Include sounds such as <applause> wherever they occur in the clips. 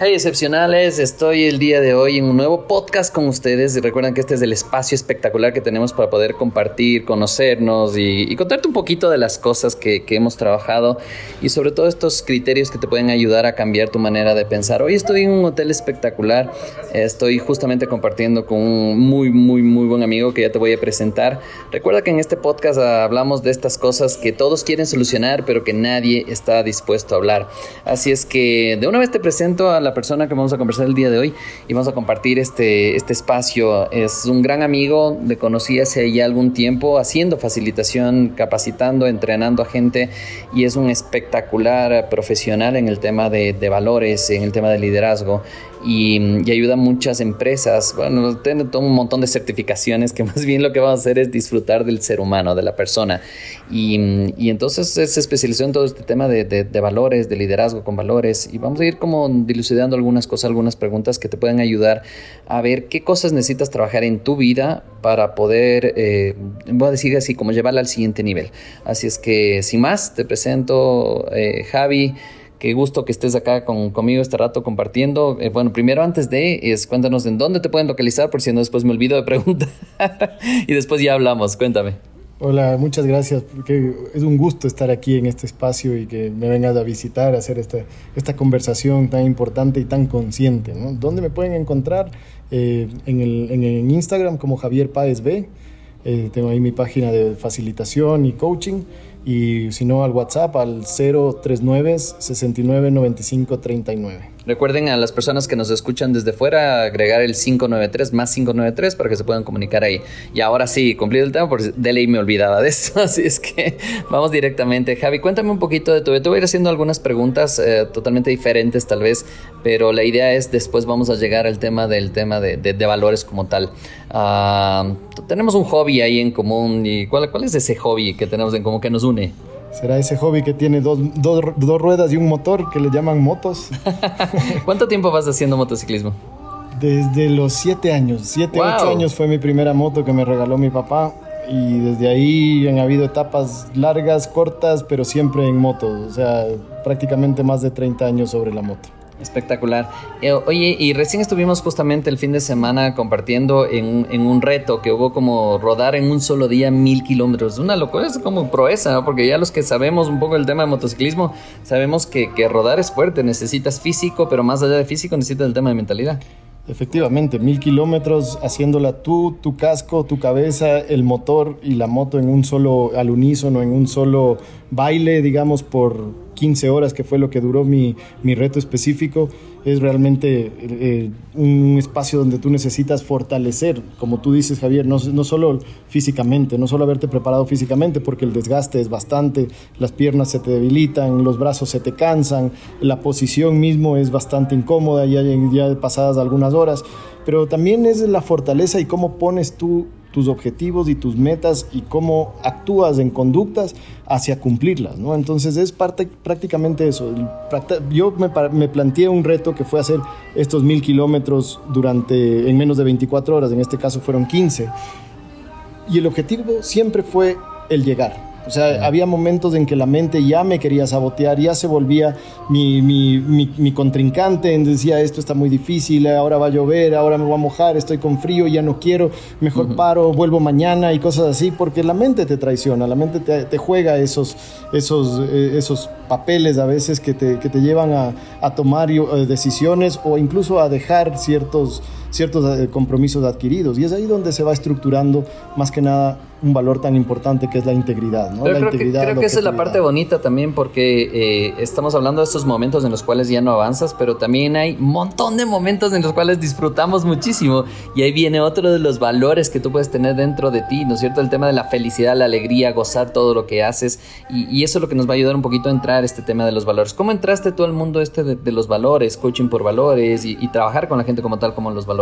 Hey excepcionales, estoy el día de hoy en un nuevo podcast con ustedes y recuerden que este es el espacio espectacular que tenemos para poder compartir, conocernos y, contarte un poquito de las cosas que, hemos trabajado y sobre todo estos criterios que te pueden ayudar a cambiar tu manera de pensar. Hoy estoy en un hotel espectacular, estoy justamente compartiendo con un muy, muy, muy buen amigo que ya te voy a presentar. Recuerda que en este podcast hablamos de estas cosas que todos quieren solucionar pero que nadie está dispuesto a hablar. Así es que de una vez te presento a la persona que vamos a conversar el día de hoy y vamos a compartir este, este espacio. Es un gran amigo, le conocí hace ya algún tiempo haciendo facilitación, capacitando, entrenando a gente y es un espectacular profesional en el tema de valores, en el tema de liderazgo y, ayuda a muchas empresas. Bueno, tiene todo un montón de certificaciones que <laughs> más bien lo que vamos a hacer es disfrutar del ser humano, de la persona. Y, y entonces se especializó en todo este tema de, de, valores, de liderazgo con valores. Y vamos a ir como dilucidando algunas cosas, algunas preguntas que te pueden ayudar a ver qué cosas necesitas trabajar en tu vida para poder, eh, voy a decir así, como llevarla al siguiente nivel. Así es que, sin más, te presento eh, Javi. Qué gusto que estés acá conmigo este rato compartiendo. Eh, bueno, primero antes de, cuéntanos en dónde te pueden localizar, por si no después me olvido de preguntar. <laughs> y después ya hablamos, cuéntame. Hola, muchas gracias, porque es un gusto estar aquí en este espacio y que me vengas a visitar, a hacer esta, esta conversación tan importante y tan consciente. ¿Dónde me pueden encontrar? Eh, en, el, en, Instagram como Javier Páez B. Eh, tengo ahí mi página de facilitación y coaching y si no al WhatsApp al 039 69 95 39. Recuerden a las personas que nos escuchan desde fuera agregar el 593 más 593 para que se puedan comunicar ahí. Y ahora sí, cumplido el tema, porque de ley me olvidaba de eso, <laughs> así es que vamos directamente. Javi, cuéntame un poquito de tu Te voy a ir haciendo algunas preguntas eh, totalmente diferentes tal vez, pero la idea es después vamos a llegar al tema del tema de, de, valores como tal. Uh, tenemos un hobby ahí en común y ¿cuál, ¿cuál es ese hobby que tenemos en común que nos une? Será ese hobby que tiene dos, dos, dos ruedas y un motor que le llaman motos. <laughs> ¿Cuánto tiempo vas haciendo motociclismo? Desde los siete años. Siete, ocho años fue mi primera moto que me regaló mi papá. Y desde ahí han habido etapas largas, cortas, pero siempre en moto. O sea, prácticamente más de 30 años sobre la moto. Espectacular. Eh, oye, y recién estuvimos justamente el fin de semana compartiendo en, en, un reto que hubo como rodar en un solo día mil kilómetros. Una locura, es como proeza, porque ya los que sabemos un poco el tema de motociclismo, sabemos que, que rodar es fuerte, necesitas físico, pero más allá de físico necesitas el tema de mentalidad. Efectivamente, mil kilómetros haciéndola tú, tu casco, tu cabeza, el motor y la moto en un solo, al unísono, en un solo baile, digamos, por 15 horas, que fue lo que duró mi, mi reto específico, es realmente eh, un espacio donde tú necesitas fortalecer, como tú dices, Javier, no, no solo físicamente, no solo haberte preparado físicamente, porque el desgaste es bastante, las piernas se te debilitan, los brazos se te cansan, la posición mismo es bastante incómoda, ya, ya pasadas algunas horas, pero también es la fortaleza y cómo pones tú tus objetivos y tus metas y cómo actúas en conductas hacia cumplirlas, ¿no? Entonces es parte, prácticamente eso. Yo me, me, planteé un reto que fue hacer estos mil kilómetros durante, en menos de 24 horas, en este caso fueron 15. Y el objetivo siempre fue el llegar, o sea, había momentos en que la mente ya me quería sabotear, ya se volvía mi, mi, mi, contrincante, decía, esto está muy difícil, ahora va a llover, ahora me voy a mojar, estoy con frío, ya no quiero, mejor paro, vuelvo mañana y cosas así, porque la mente te traiciona, la mente te, te juega esos, esos, eh, esos papeles a veces que te, que te llevan a, a tomar eh, decisiones o incluso a dejar ciertos ciertos eh, compromisos adquiridos. Y es ahí donde se va estructurando más que nada un valor tan importante que es la integridad. ¿no? creo integridad, que, creo que esa es la parte bonita también porque eh, estamos hablando de estos momentos en los cuales ya no avanzas, pero también hay un montón de momentos en los cuales disfrutamos muchísimo y ahí viene otro de los valores que tú puedes tener dentro de ti, ¿no es cierto? El tema de la felicidad, la alegría, gozar todo lo que haces y, eso es lo que nos va a ayudar un poquito a entrar este tema de los valores. ¿Cómo entraste tú al mundo este de, los valores, coaching por valores y, y trabajar con la gente como tal como los valores?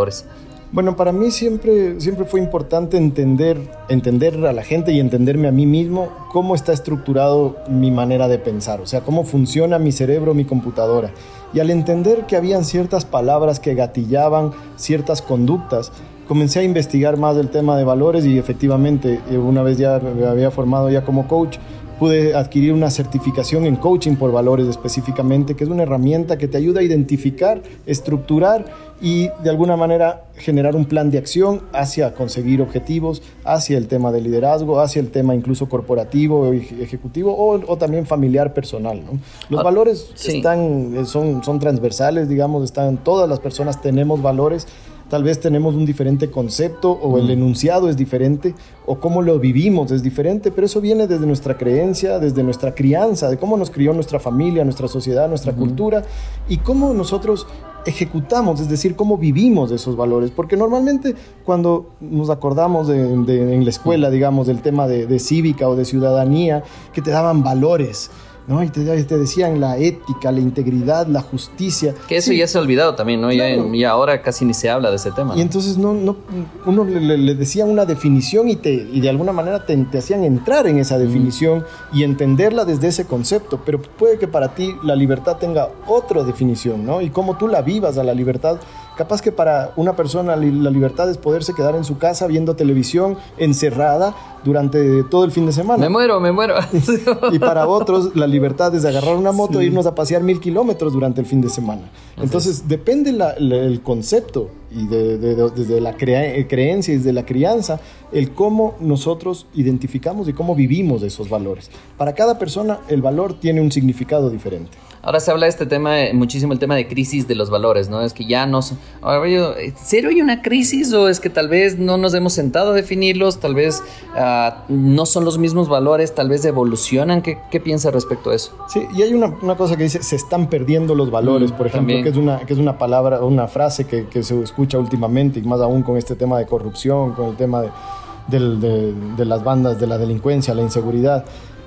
Bueno, para mí siempre, siempre fue importante entender, entender a la gente y entenderme a mí mismo cómo está estructurado mi manera de pensar, o sea, cómo funciona mi cerebro, mi computadora. Y al entender que habían ciertas palabras que gatillaban ciertas conductas, comencé a investigar más del tema de valores y efectivamente, eh, una vez ya me había formado ya como coach, pude adquirir una certificación en coaching por valores específicamente, que es una herramienta que te ayuda a identificar, estructurar y de alguna manera generar un plan de acción hacia conseguir objetivos, hacia el tema de liderazgo, hacia el tema incluso corporativo, ejecutivo o, también familiar personal. Los ah, valores están, eh, son, son transversales, digamos, están, todas las personas tenemos valores tal vez tenemos un diferente concepto o el enunciado es diferente o cómo lo vivimos es diferente, pero eso viene desde nuestra creencia, desde nuestra crianza, de cómo nos crió nuestra familia, nuestra sociedad, nuestra cultura y cómo nosotros ejecutamos, es decir, cómo vivimos esos valores. Porque normalmente cuando nos acordamos de, en la escuela, digamos, del tema de, de cívica o de ciudadanía, que te daban valores, ¿no? Y te, decían la ética, la integridad, la justicia. Que eso ya se ha olvidado también, ¿no? Y ahora casi ni se habla de ese tema. Y entonces no, no, uno le, le, decía una definición y, te, y de alguna manera te, te hacían entrar en esa definición y entenderla desde ese concepto, pero puede que para ti la libertad tenga otra definición, ¿no? Y cómo tú la vivas a la libertad Capaz que para una persona la libertad es poderse quedar en su casa viendo televisión encerrada durante todo el fin de semana. Me muero, me muero. <laughs> y para otros la libertad es agarrar una moto e irnos a pasear mil kilómetros durante el fin de semana. Entonces depende el concepto y desde la creencia y desde la crianza, el cómo nosotros identificamos y cómo vivimos esos valores. Para cada persona el valor tiene un significado diferente. Ahora se habla de este tema, eh, muchísimo el tema de crisis de los valores, ¿no? Es que ya no... Ahora, ¿Serio hay una crisis o es que tal vez no nos hemos sentado a definirlos? Tal vez ah, no son los mismos valores, tal vez evolucionan. ¿Qué, qué piensa respecto a eso? Sí, y hay una, una, cosa que dice, se están perdiendo los valores, mm, por ejemplo, que es, una, que es una palabra, una frase que, que, se escucha últimamente, y más aún con este tema de corrupción, con el tema de, de, de las bandas, de la delincuencia, la inseguridad.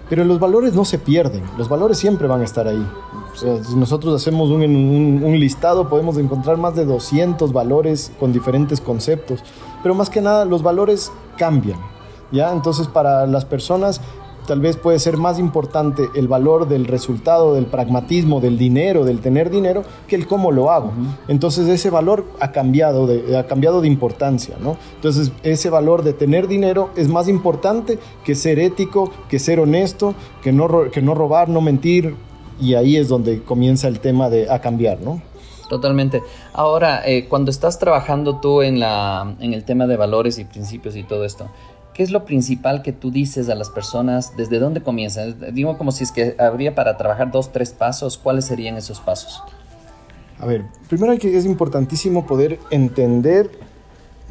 Pero los valores no se pierden, los valores siempre van a estar ahí. Si nosotros hacemos un, un, listado, podemos encontrar más de 200 valores con diferentes conceptos. Pero más que nada, los valores cambian. ¿ya? Entonces, para las personas tal vez puede ser más importante el valor del resultado, del pragmatismo, del dinero, del tener dinero, que el cómo lo hago. Entonces ese valor ha cambiado de, ha cambiado de importancia, ¿no? Entonces ese valor de tener dinero es más importante que ser ético, que ser honesto, que no, que no robar, no mentir, y ahí es donde comienza el tema de a cambiar, ¿no? Totalmente. Ahora, eh, cuando estás trabajando tú en, la, en el tema de valores y principios y todo esto, ¿Qué es lo principal que tú dices a las personas? ¿Desde dónde comienzas? Digo como si es que habría para trabajar dos, tres pasos. ¿Cuáles serían esos pasos? A ver, primero que, es importantísimo poder entender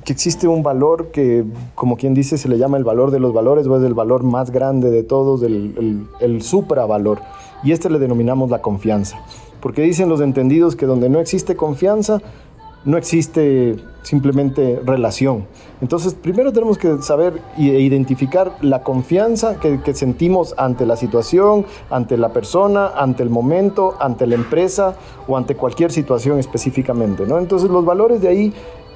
que existe un valor que, como quien dice, se le llama el valor de los valores o es el valor más grande de todos, el, el, el supravalor. Y este le denominamos la confianza. Porque dicen los entendidos que donde no existe confianza, no existe simplemente relación. Entonces, primero tenemos que saber e identificar la confianza que, sentimos ante la situación, ante la persona, ante el momento, ante la empresa o ante cualquier situación específicamente. ¿no? Entonces, los valores de ahí,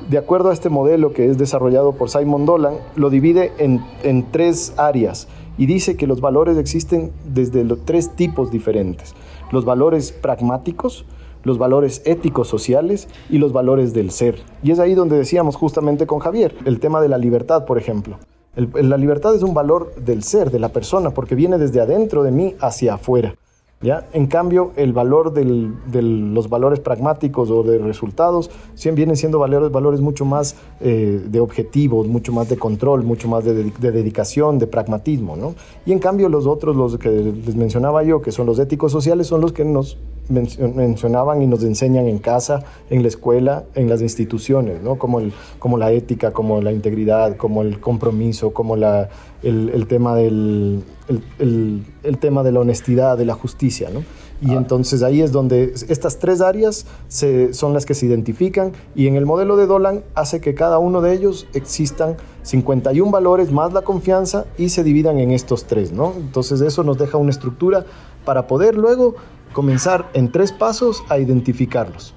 de acuerdo a este modelo que es desarrollado por Simon Dolan, lo divide en, en tres áreas y dice que los valores existen desde los tres tipos diferentes. Los valores pragmáticos, los valores éticos sociales y los valores del ser. Y es ahí donde decíamos justamente con Javier, el tema de la libertad, por ejemplo. la libertad es un valor del ser, de la persona, porque viene desde adentro de mí hacia afuera. ¿Ya? En cambio, el valor de los valores pragmáticos o de resultados vienen siendo valores, valores mucho más eh, de objetivos, mucho más de control, mucho más de, de, dedicación, de pragmatismo. ¿no? Y en cambio los otros, los que les mencionaba yo, que son los éticos sociales, son los que nos mencionaban y nos enseñan en casa, en la escuela, en las instituciones, ¿no? como, el, como la ética, como la integridad, como el compromiso, como la, el, el tema del, el, el, tema de la honestidad, de la justicia. ¿no? Y ah. entonces ahí es donde estas tres áreas se, son las que se identifican y en el modelo de Dolan hace que cada uno de ellos existan 51 valores más la confianza y se dividan en estos tres. ¿no? Entonces eso nos deja una estructura para poder luego comenzar en tres pasos a identificarlos.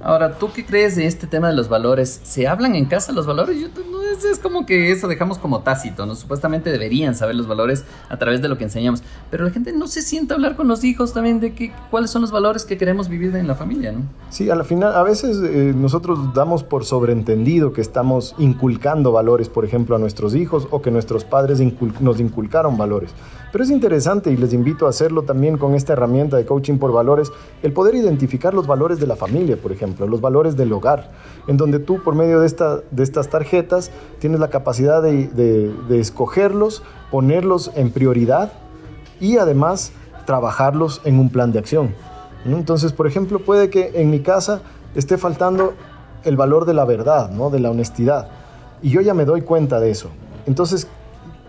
Ahora, ¿tú qué crees de este tema de los valores? ¿Se hablan en casa los valores? Yo, no, es, como que eso dejamos como tácito, ¿no? Supuestamente deberían saber los valores a través de lo que enseñamos, pero la gente no se sienta a hablar con los hijos también de qué, cuáles son los valores que queremos vivir en la familia, ¿no? Sí, al final, a veces eh, nosotros damos por sobreentendido que estamos inculcando valores, por ejemplo, a nuestros hijos o que nuestros padres nos inculcaron valores. Pero es interesante y les invito a hacerlo también con esta herramienta de coaching por valores, el poder identificar los valores de la familia, por ejemplo, los valores del hogar, en donde tú por medio de, esta, de estas tarjetas tienes la capacidad de, de escogerlos, ponerlos en prioridad y además trabajarlos en un plan de acción. Entonces, por ejemplo, puede que en mi casa esté faltando el valor de la verdad, ¿no? de la honestidad. Y yo ya me doy cuenta de eso. Entonces,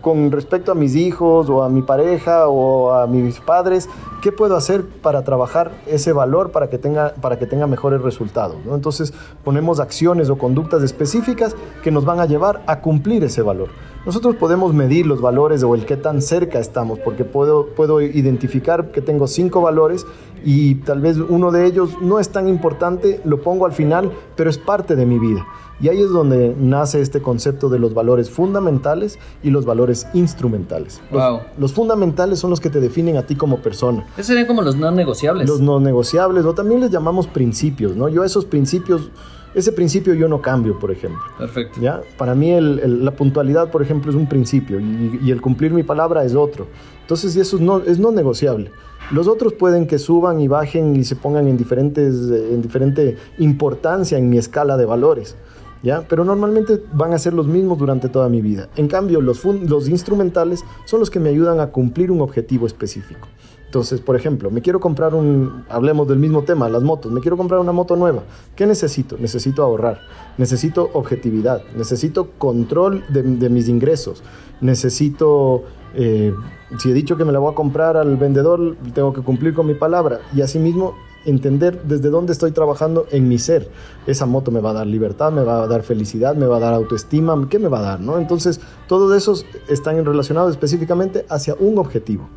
con respecto a mis hijos o a mi pareja o a mis padres, ¿qué puedo hacer para trabajar ese valor para que tenga, para que tenga mejores resultados? Entonces ponemos acciones o conductas específicas que nos van a llevar a cumplir ese valor. Nosotros podemos medir los valores o el qué tan cerca estamos, porque puedo, puedo identificar que tengo cinco valores y tal vez uno de ellos no es tan importante, lo pongo al final, pero es parte de mi vida. Y ahí es donde nace este concepto de los valores fundamentales y los valores instrumentales. Los, los fundamentales son los que te definen a ti como persona. Esos serían como los no negociables. Los no negociables, o también les llamamos principios, ¿no? Yo esos principios, ese principio yo no cambio, por ejemplo. Perfecto. ¿Ya? Para mí la puntualidad, por ejemplo, es un principio y, el cumplir mi palabra es otro. Entonces, eso no, es no negociable. Los otros pueden que suban y bajen y se pongan en, diferentes, en diferente importancia en mi escala de valores. ¿Ya? Pero normalmente van a ser los mismos durante toda mi vida. En cambio, los, los instrumentales son los que me ayudan a cumplir un objetivo específico. Entonces, por ejemplo, me quiero comprar un, hablemos del mismo tema, las motos, me quiero comprar una moto nueva. ¿Qué necesito? Necesito ahorrar, necesito objetividad, necesito control de, mis ingresos, necesito eh, si he dicho que me la voy a comprar al vendedor, tengo que cumplir con mi palabra. Y asimismo, entender desde dónde estoy trabajando en mi ser. Esa moto me va a dar libertad, me va a dar felicidad, me va a dar autoestima, ¿qué me va a dar? ¿no? Entonces, todos esos están relacionados específicamente hacia un objetivo.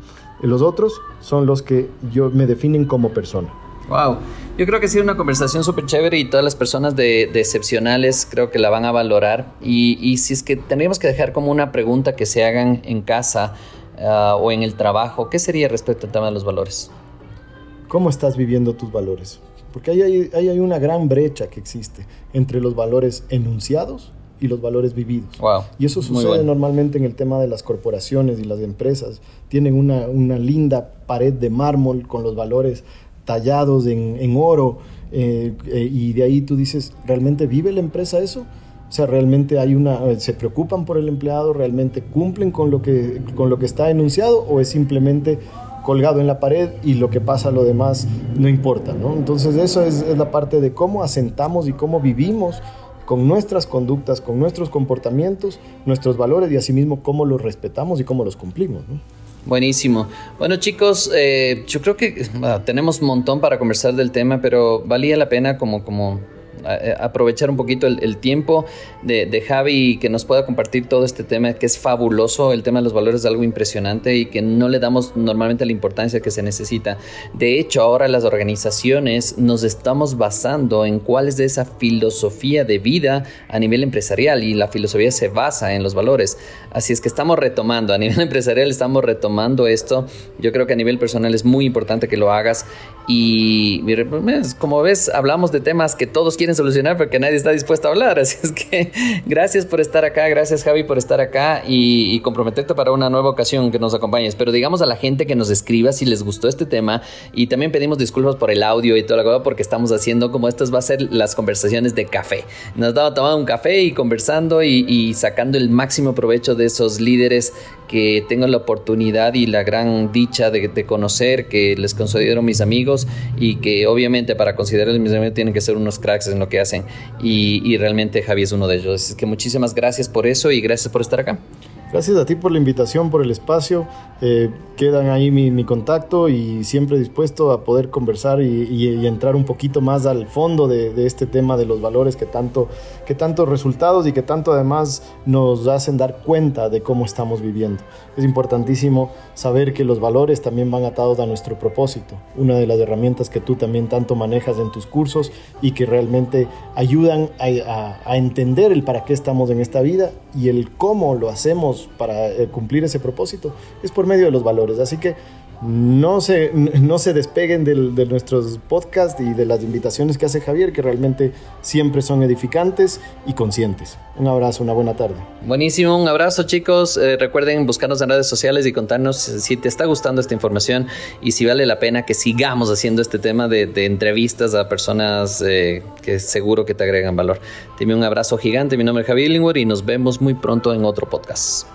Y los otros son los que yo me definen como persona. Wow, yo creo que ha sido una conversación súper chévere y todas las personas de, excepcionales creo que la van a valorar. Y, si es que tendríamos que dejar como una pregunta que se hagan en casa ah, o en el trabajo, ¿qué sería respecto al tema de los valores? ¿Cómo estás viviendo tus valores? Porque ahí hay, hay una gran brecha que existe entre los valores enunciados y los valores vividos. Wow, y eso sucede normalmente en el tema de las corporaciones y las empresas. Tienen una, una linda pared de mármol con los valores tallados en, oro, eh, eh, y de ahí tú dices, ¿realmente vive la empresa eso? O sea, realmente hay una, se preocupan por el empleado, realmente cumplen con lo que, con lo que está enunciado o es simplemente colgado en la pared y lo que pasa lo demás no importa, ¿no? Entonces eso es, es la parte de cómo asentamos y cómo vivimos con nuestras conductas, con nuestros comportamientos, nuestros valores y asimismo cómo los respetamos y cómo los cumplimos, ¿no? Buenísimo. Bueno chicos, eh, yo creo que tenemos un montón para conversar del tema, pero valía la pena como, como aprovechar un poquito el, tiempo de, Javi que nos pueda compartir todo este tema que es fabuloso. El tema de los valores es algo impresionante y que no le damos normalmente la importancia que se necesita. De hecho, ahora las organizaciones nos estamos basando en cuál es de esa filosofía de vida a nivel empresarial y la filosofía se basa en los valores. Así es que estamos retomando, a nivel <laughs> empresarial estamos retomando esto. Yo creo que a nivel personal es muy importante que lo hagas y como ves, hablamos de temas que todos quieren solucionar porque nadie está dispuesto a hablar. <laughs> Así es que gracias por estar acá, gracias Javi por estar acá y, comprometerte para una nueva ocasión que nos acompañes. Pero digamos a la gente que nos escriba si les gustó este tema y también pedimos disculpas por el audio y toda la cosa porque estamos haciendo como estas va a ser las conversaciones de café. Nos estamos tomando un café y conversando y, sacando el máximo provecho de esos líderes que tengo la oportunidad y la gran dicha de, conocer, que les considero mis amigos y que obviamente para considerarlos mis amigos tienen que ser unos cracks en lo que hacen y, y realmente Javi es uno de ellos. Así que muchísimas gracias por eso y gracias por estar acá. Gracias a ti por la invitación, por el espacio. Eh, quedan ahí mi, contacto y siempre dispuesto a poder conversar y, entrar un poquito más al fondo de, este tema de los valores que tanto, que tantos resultados y que tanto además nos hacen dar cuenta de cómo estamos viviendo. Es importantísimo saber que los valores también van atados a nuestro propósito, una de las herramientas que tú también tanto manejas en tus cursos y que realmente ayudan a, a entender el para qué estamos en esta vida y el cómo lo hacemos para eh, cumplir ese propósito es por medio de los valores. Así que no se, <laughs> no se despeguen de nuestros podcasts y de las invitaciones que hace Javier, que realmente siempre son edificantes y conscientes. Un abrazo, una buena tarde. Buenísimo, un abrazo chicos. Eh, recuerden buscarnos en redes sociales y contarnos si te está gustando esta información y si vale la pena que sigamos haciendo este tema de, entrevistas a personas eh, que seguro que te agregan valor. Dime un abrazo gigante, mi nombre es Javier Lingwood y nos vemos muy pronto en otro podcast.